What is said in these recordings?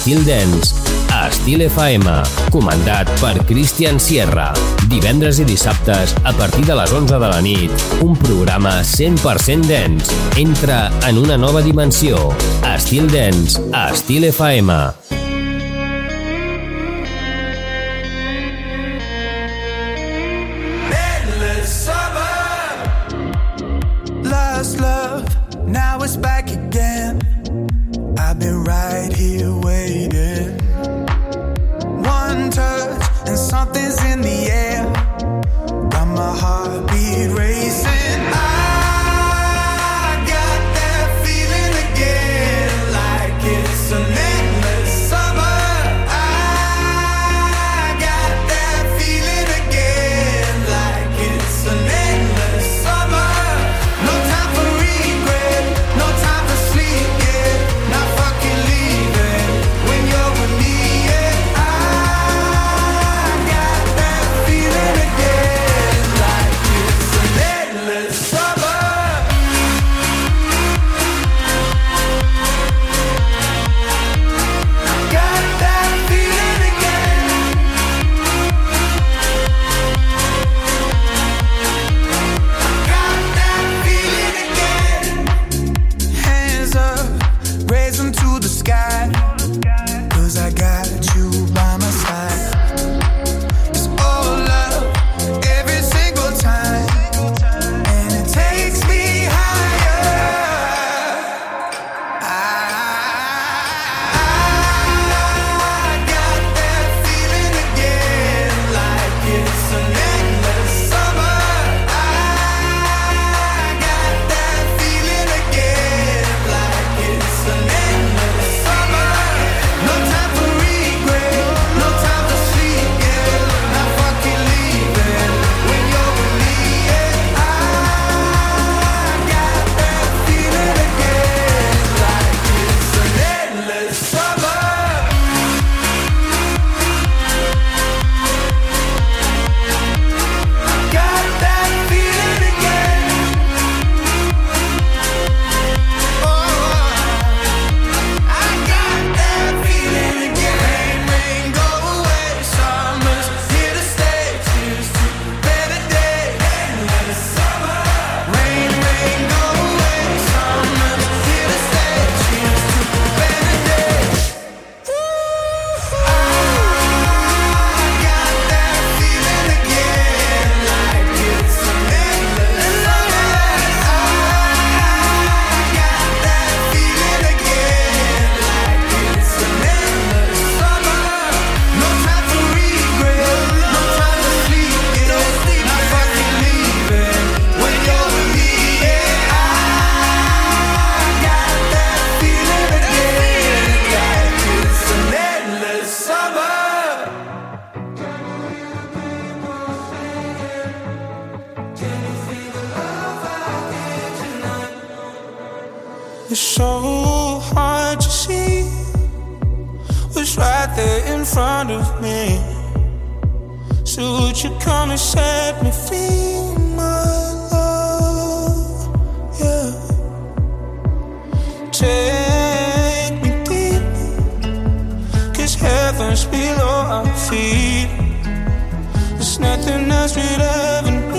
Estil Dens a Estil FM, comandat per Cristian Sierra. Divendres i dissabtes, a partir de les 11 de la nit, un programa 100% dens. Entra en una nova dimensió. Estil Dens a Estil FM. Last love, now it's back again. I've been right Something's in the air nothing's below our feet. There's nothing else we'd ever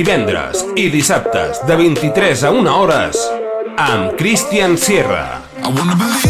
divendres i dissabtes de 23 a 1 hores amb Christian Sierra. I wanna believe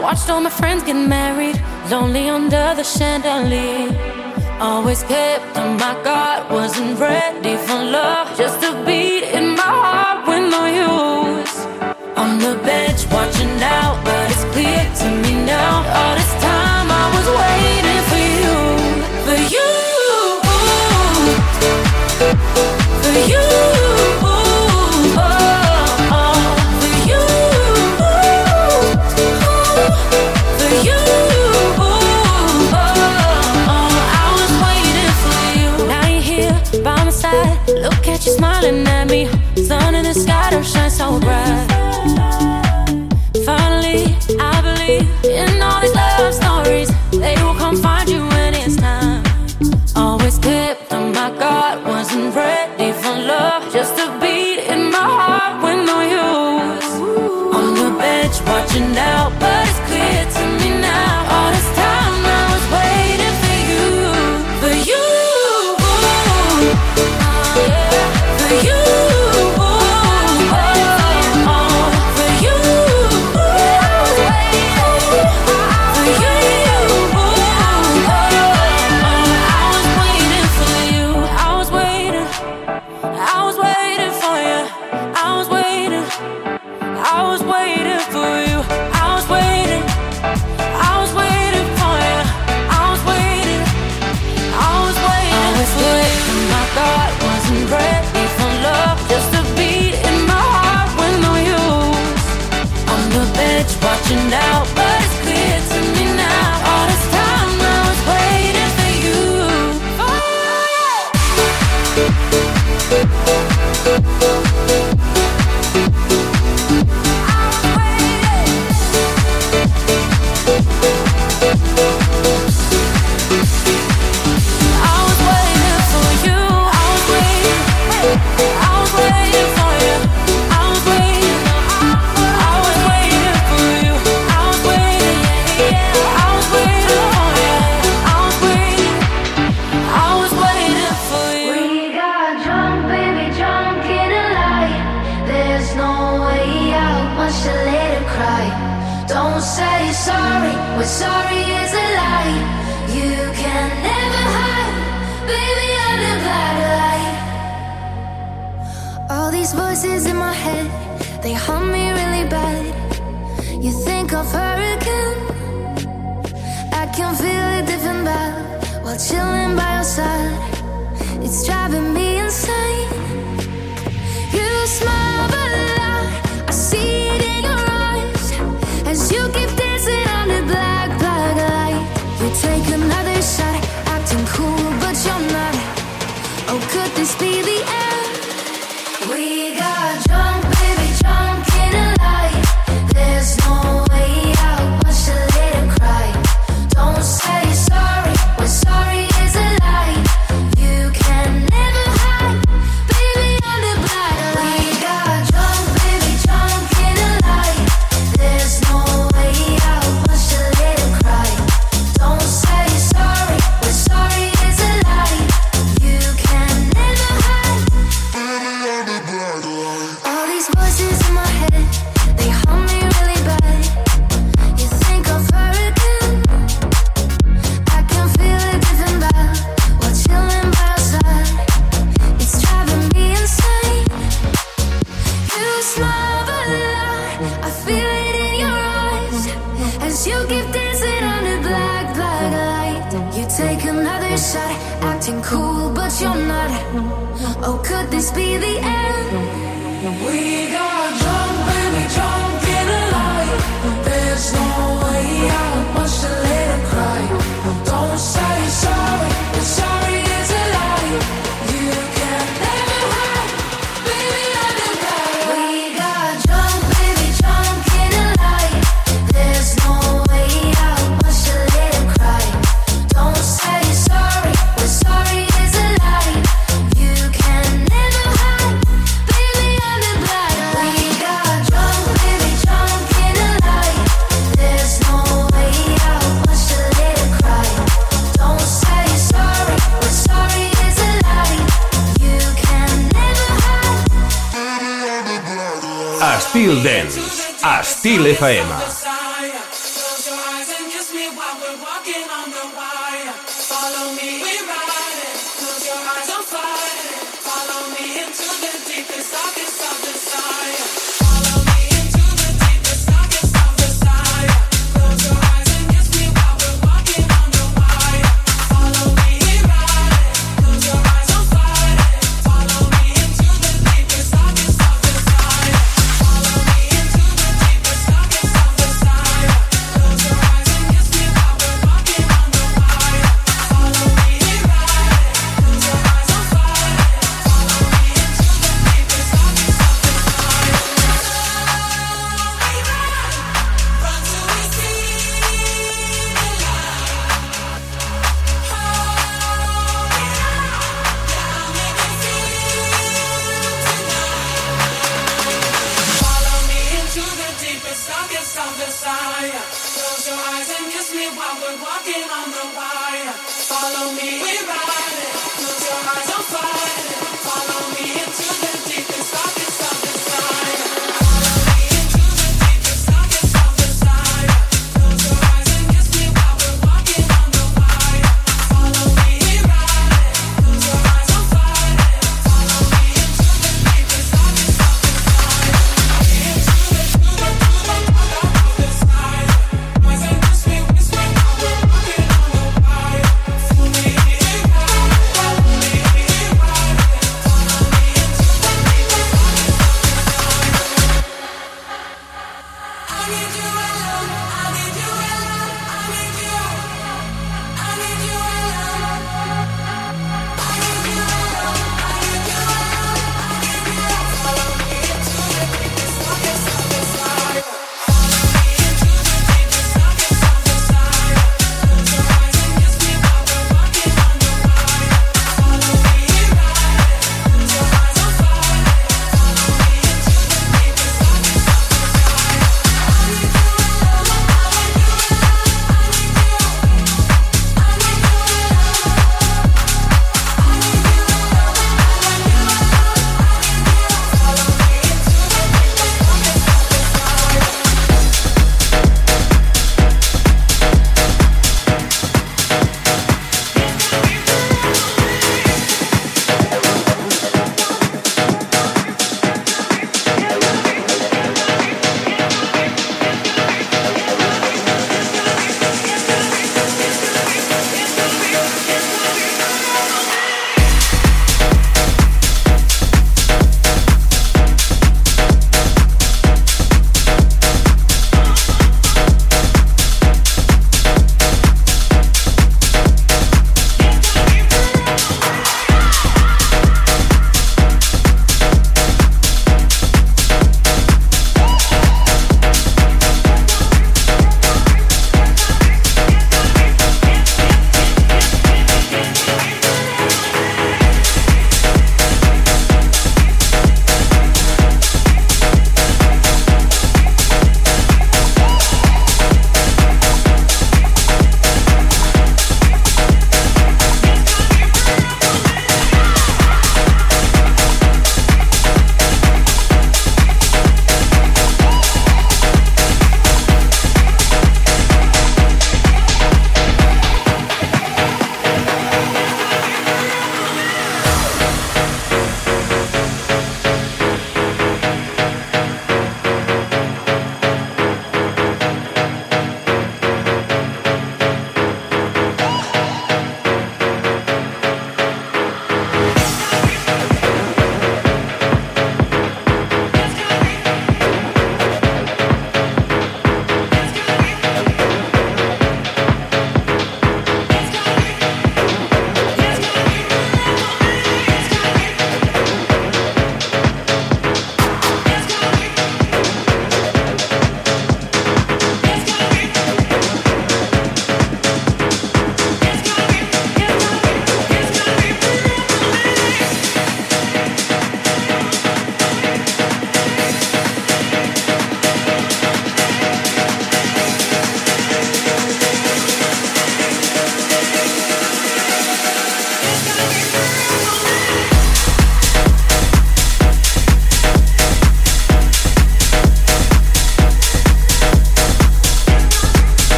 Watched all my friends get married, lonely under the chandelier. Always kept on my guard, wasn't ready for love. Just a beat in my heart with no use. On the bench, watching out, but it's clear to me now. All this time I was waiting for you, for you, for you.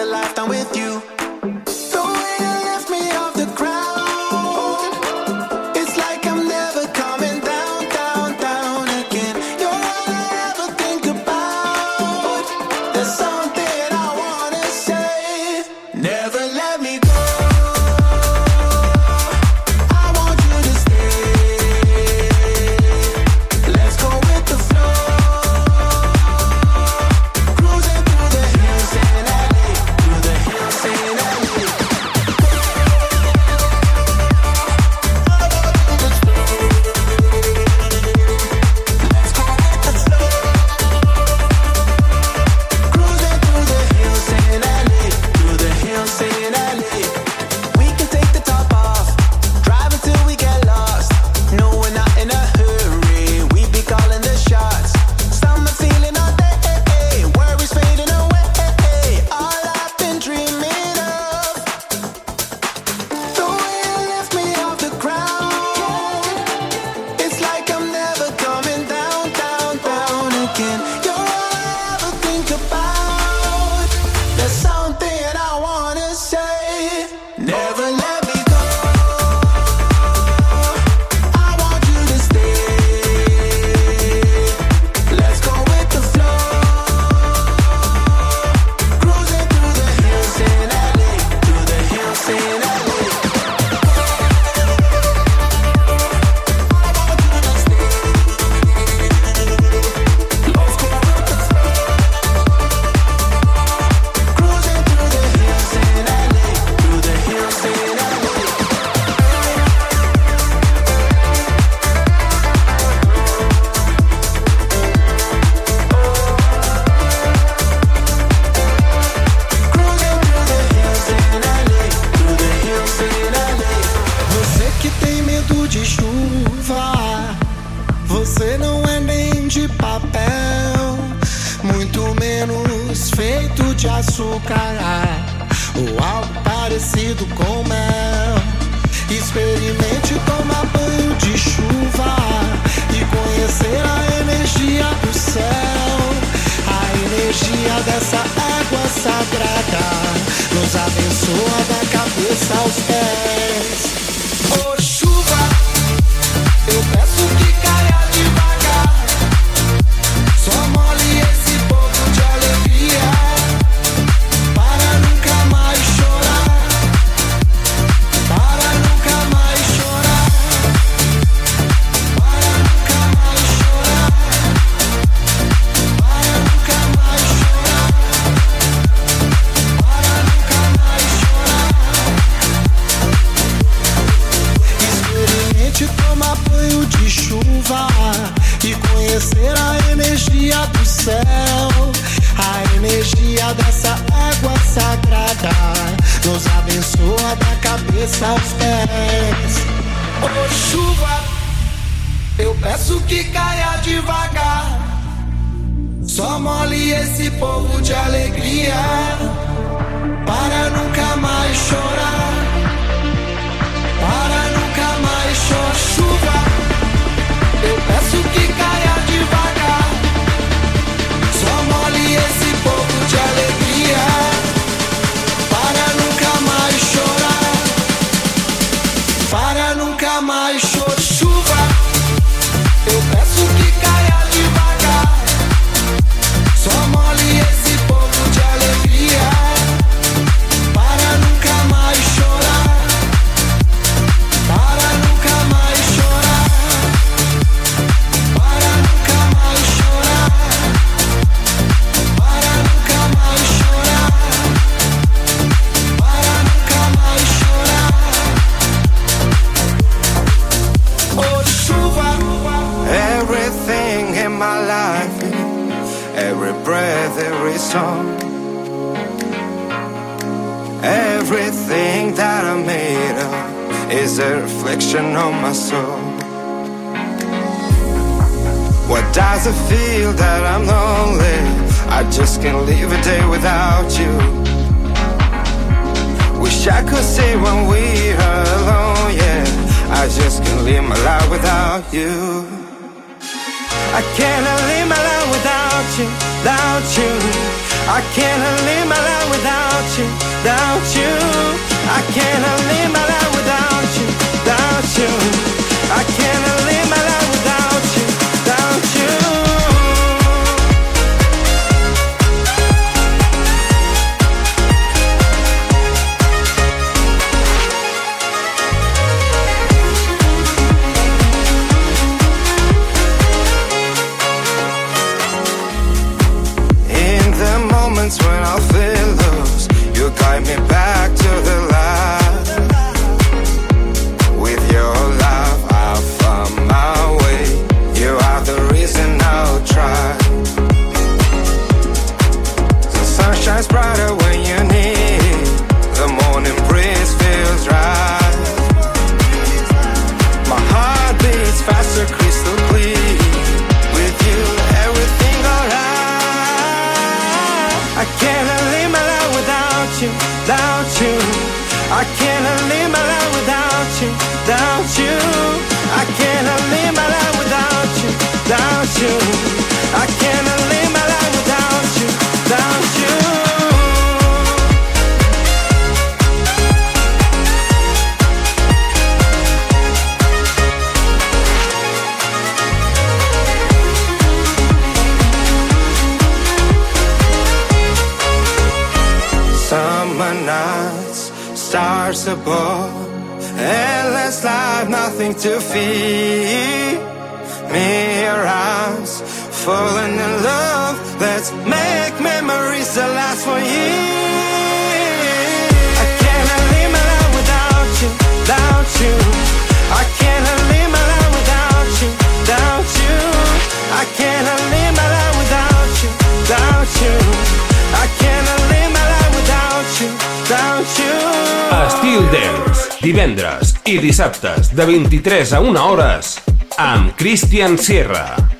A lifetime with mucha alegría para nunca de 23 a 1 hores amb Christian Sierra.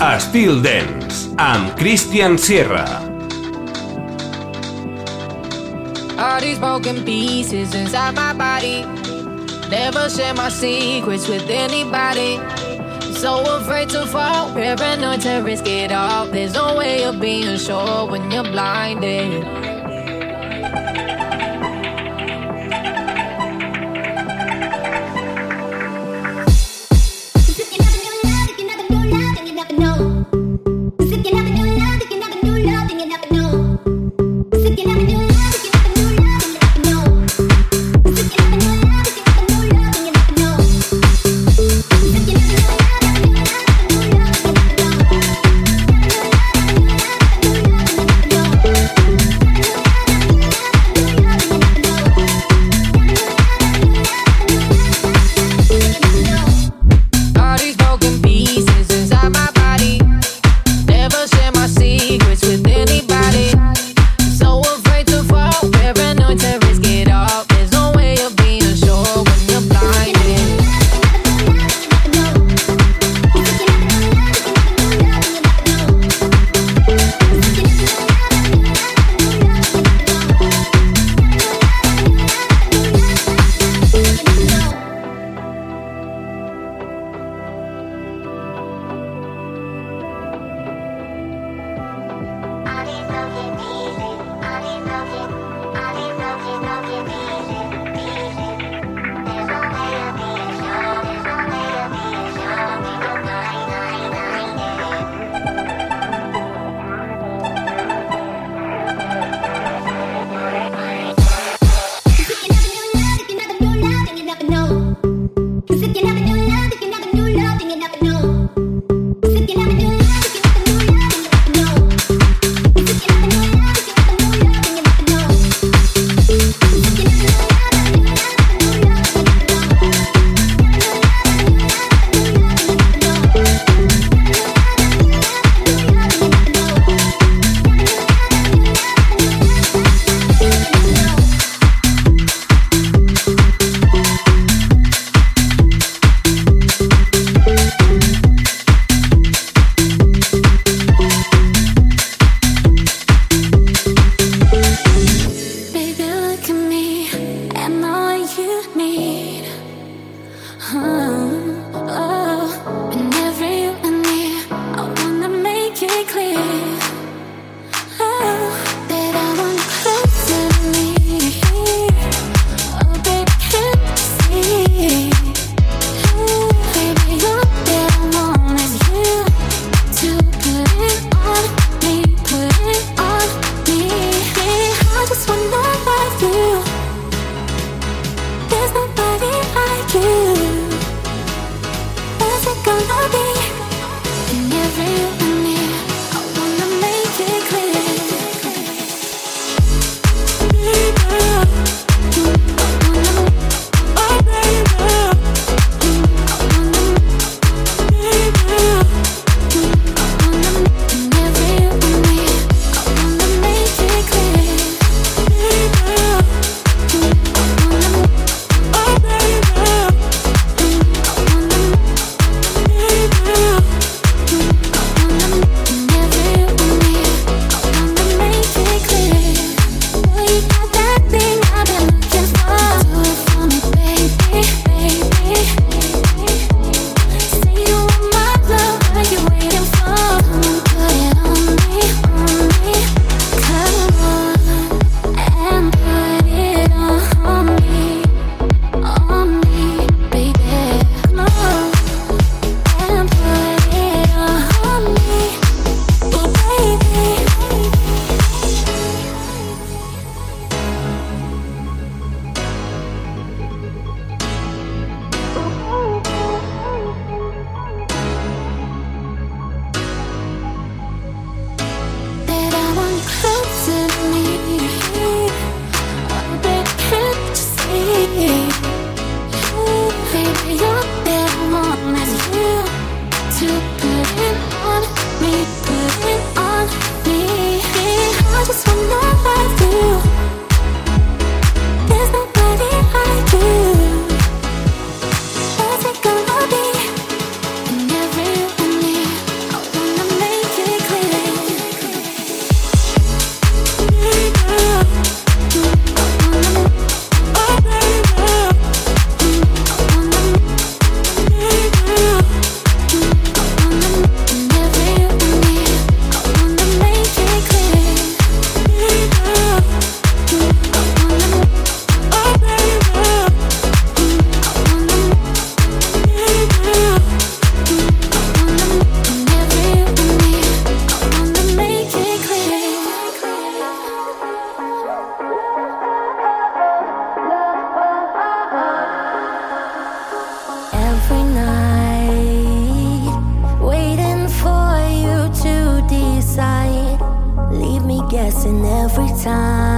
Estil Dance amb Christian Sierra. All these broken pieces inside my body. Never share my secrets with anybody. So afraid to fall, paranoid to risk it all. There's no way of being sure when you're blinded. Know. Guessing every time.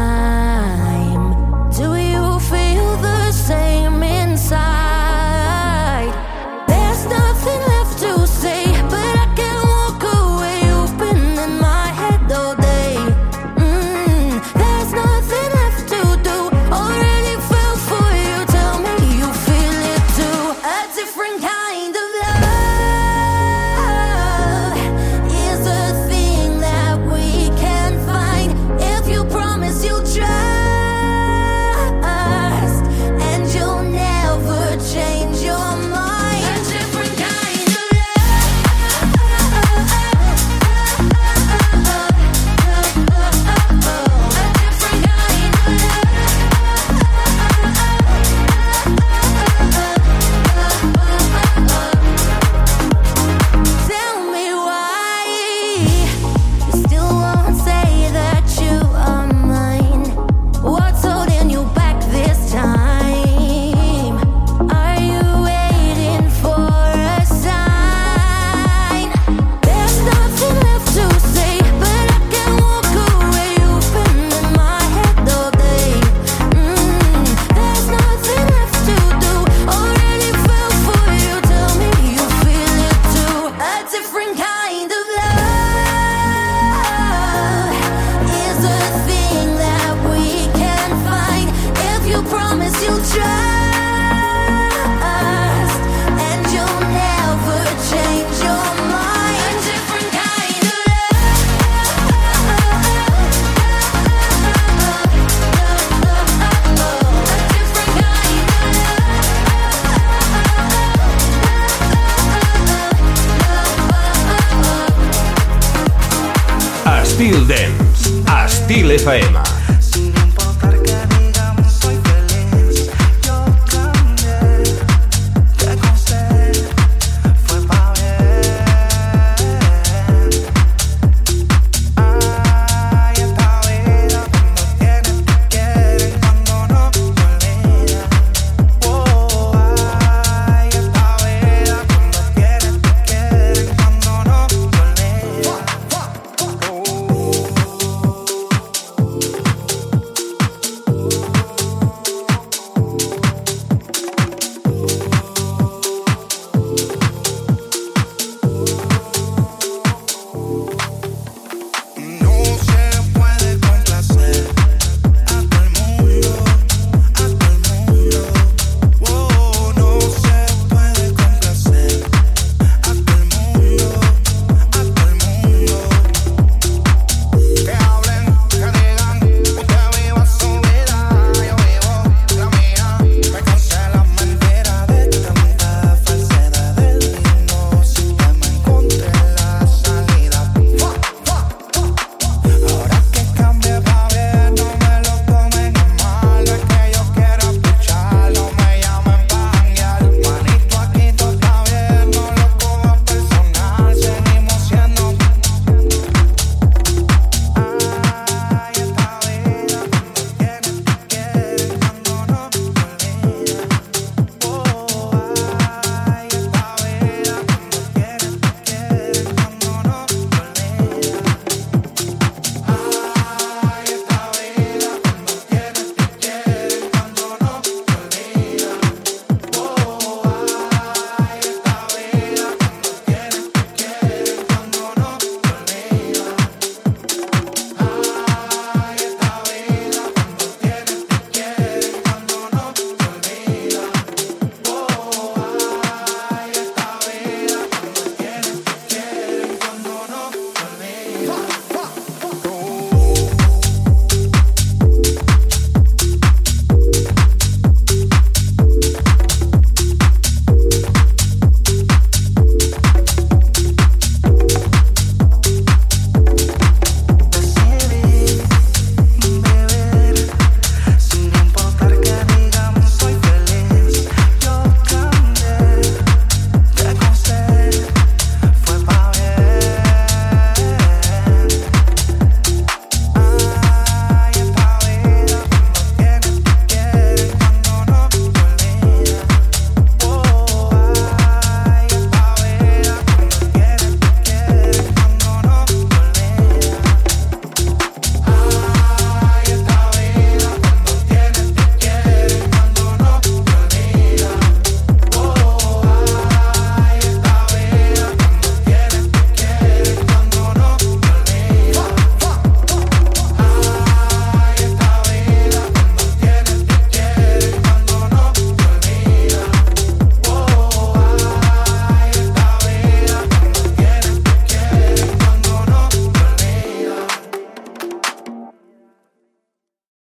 Inglesa EMA.